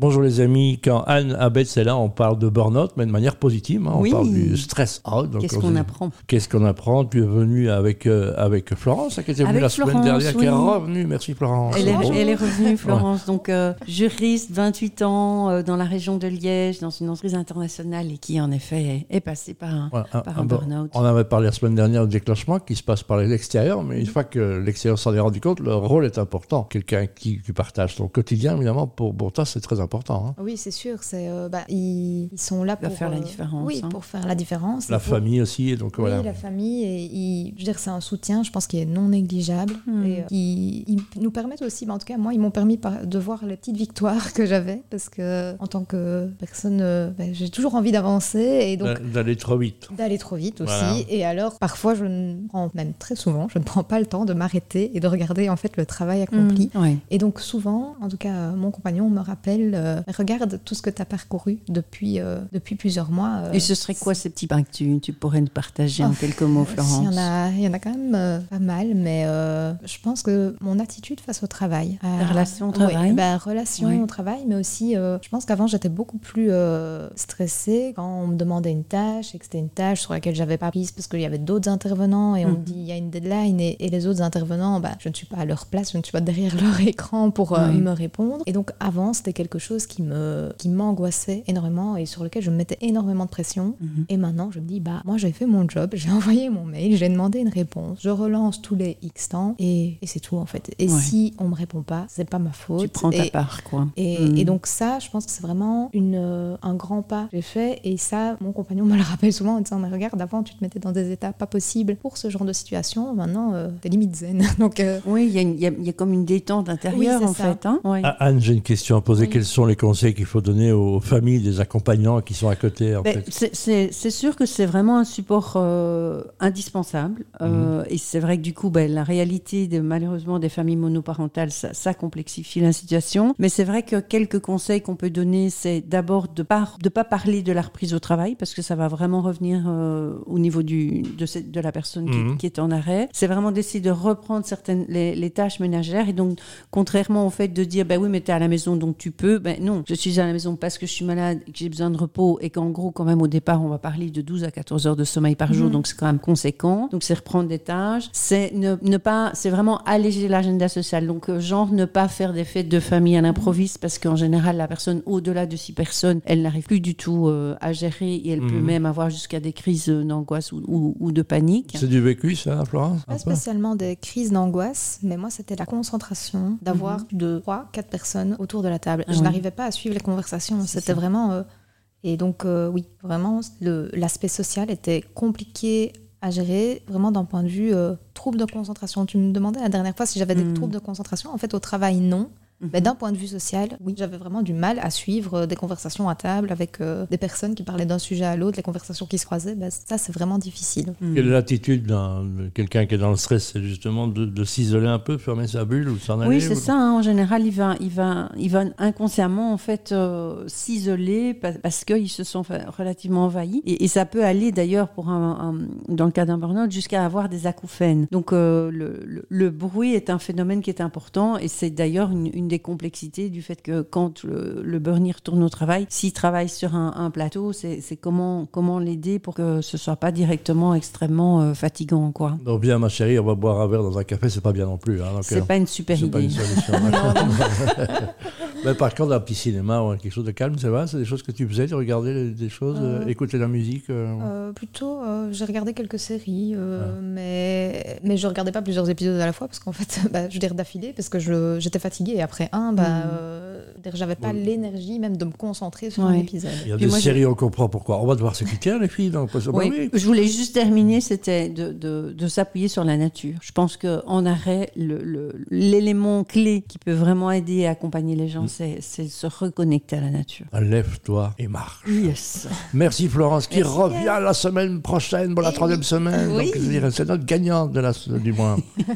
Bonjour les amis, quand Anne Abetz est là, on parle de burn-out, mais de manière positive. hein. On Oui. parle du stress out. Qu'est-ce on qu'on apprend? Qu'est-ce qu'on apprend? Tu es venue avec, euh, avec Florence, qui était venue la semaine dernière, qui est revenue. Merci Florence. elle est, Bravo. elle est revenue, Florence, donc euh, juriste, 28 ans, euh, dans la région de Liège, dans une entreprise internationale et qui, en effet, est, est passée par un, Voilà, un- par un un burn- burn-out. On avait parlé la semaine dernière du déclenchement qui se passe par l'extérieur, mais une fois que l'extérieur s'en est rendu compte, le rôle est important. Quelqu'un qui, qui partage son quotidien, évidemment, pour, pour toi, c'est très important. Hein. Oui, c'est sûr. C'est, euh, bah, ils, ils sont là Va pour faire la euh, différence, Oui, hein. pour faire la différence. La pour- famille aussi, et donc Oui, voilà. la famille. Et ils- je veux dire, c'est un soutien, je pense, qui est non négligeable. Hmm. Et euh, ils, ils nous permettent aussi, bah, en tout cas, moi, ils m'ont permis par- de voir les petites victoires que j'avais. Parce que, en tant que personne, euh, bah, j'ai toujours envie d'avancer. Et donc, D'a- D'aller trop vite. d'aller trop vite aussi. Voilà. Et alors, parfois, je ne prends, même très souvent, je ne prends pas le temps de m'arrêter et de regarder en fait le travail accompli. Mm, ouais. Et donc souvent, en tout cas, euh, mon compagnon me rappelle, euh, regarde tout ce que tu as parcouru depuis, euh, depuis plusieurs mois. euh, Et ce serait quoi ces petits pains que tu, tu pourrais nous partager en Oh, quelques mots, Florence Il y, en a, il y en a quand même pas mal, mais je pense que mon attitude face au travail. La relation au oui, travail bah, relation au travail, mais aussi, je pense qu'avant, j'étais beaucoup plus stressée quand on me demandait une tâche et que c'était une tâche sur laquelle j'avais pas prise parce qu'il y avait d'autres intervenants et on me Mhm. dit il y a une deadline et, et les autres intervenants, bah, je ne suis pas à leur place, je ne suis pas derrière leur écran pour me répondre. Et donc, avant, c'était quelque chose qui me qui m'angoissait énormément et sur lequel je me mettais énormément de pression. Mhm. Et maintenant, je me dis, bah, moi, j'ai fait mon job, j'ai envoyé mon mail, j'ai demandé une réponse, je relance tous les X temps et, et c'est tout, en fait. Et Ouais. si on me répond pas, c'est pas ma faute. Tu prends ta et, part, quoi. et, Mm. et donc ça, je pense que c'est vraiment une, euh, un grand pas que j'ai fait. Et ça, mon compagnon me le rappelle souvent en disant, mais regarde, avant, tu te mettais dans des états pas possibles pour ce genre de situation. Maintenant, euh, t'es limite zen. Donc, euh, Oui, il y, a une- il y y a comme une détente intérieure, Oui, en ça. fait. Hein ouais. Ah, Anne, j'ai une question à poser. Oui. Quels sont les conseils qu'il faut donner aux familles des accompagnants qui sont à côté en fait c'est- sûr que c'est vraiment un support euh, indispensable. Euh, Et c'est vrai que du coup, ben, la réalité de, malheureusement des familles monoparentales, ça, ça complexifie la situation. Mais c'est vrai que quelques conseils qu'on peut donner, c'est d'abord de de pas parler de la reprise au travail parce que ça va vraiment revenir euh, au niveau du de, cette- de la personne qui, Mhm. qui est en arrêt. C'est vraiment d'essayer de reprendre certaines les, les tâches ménagères et donc contrairement au fait de dire ben oui mais tu es à la maison donc tu peux ben non je suis à la maison parce que je suis malade et que j'ai besoin de repos et qu'en gros quand même au départ on va parler de 12 à 14 heures de sommeil par jour Mhm. donc c'est quand même conséquent donc c'est reprendre des tâches c'est ne, ne pas c'est vraiment alléger l'agenda social donc euh, genre ne pas faire des fêtes de famille à l'improviste parce qu'en général la personne au-delà de six personnes elle n'arrive plus du tout euh, à gérer et elle peut Mhm. même avoir jusqu'à des crises euh, d'angoisse ou, ou- ou de panique C'est du vécu, ça, Florence? Pas spécialement des crises d'angoisse, mais moi, c'était la concentration d'avoir deux, trois, quatre personnes autour de la table. Ah je. N'arrivais pas à suivre les conversations. C'était vraiment. euh, et donc, euh, oui, vraiment, l'aspect social était compliqué à gérer, vraiment d'un point de vue euh, trouble de concentration. Tu me demandais la dernière fois si j'avais des troubles de concentration. En fait, au travail, non. Mhm. Mais d'un point de vue social, oui, j'avais vraiment du mal à suivre euh, des conversations à table avec euh, des personnes qui parlaient d'un sujet à l'autre, les conversations qui se croisaient. Ben, ça, c'est vraiment difficile. Mhm. Quelle est l'attitude d'un- de quelqu'un qui est dans le stress? C'est justement de, de s'isoler un peu, fermer sa bulle ou s'en aller Oui, c'est ou- ça. hein. En général, il va, il va, il va inconsciemment en fait euh, s'isoler pa- parce qu'ils se sont relativement envahis. Et, et ça peut aller d'ailleurs pour un, un- dans le cas d'un burn-out jusqu'à avoir des acouphènes. Donc euh, le, le- le bruit est un phénomène qui est important et c'est d'ailleurs une, une des complexités du fait que quand le, le burn retourne au travail, s'il travaille sur un, un plateau, c'est comment comment l'aider pour que ce soit pas directement extrêmement euh, fatigant quoi. Donc bien, ma chérie, on va boire un verre dans un café, c'est pas bien non plus. Hein, euh, C'est pas une super c'est idée. pas une solution. Mais par contre, un petit cinéma ou quelque chose de calme, ça va C'est des choses que tu faisais, de regarder des choses, euh, Euh, écouter la musique euh, Euh, plutôt, euh, j'ai regardé quelques séries, euh, mais, mais je regardais pas plusieurs épisodes à la fois parce qu'en fait, bah, je veux dire d'affilée, parce que j'étais fatiguée et après un, bah, Mm. euh, dire, j'avais pas l'énergie même de me concentrer sur Ouais. un épisode. Il y a Puis des moi, séries, on comprend pourquoi. On va devoir se quitter, les filles. Donc, bah Oui, oui. je voulais juste terminer, c'était de, de, de s'appuyer sur la nature. Je pense qu'en arrêt, le- le- l'élément clé qui peut vraiment aider à accompagner les gens, c'est c'est de se reconnecter à la nature. Lève-toi et marche. Yes. Merci Florence, qui Merci, revient la semaine prochaine pour la troisième oui. semaine. Oui. Donc, c'est notre gagnante de la, du mois.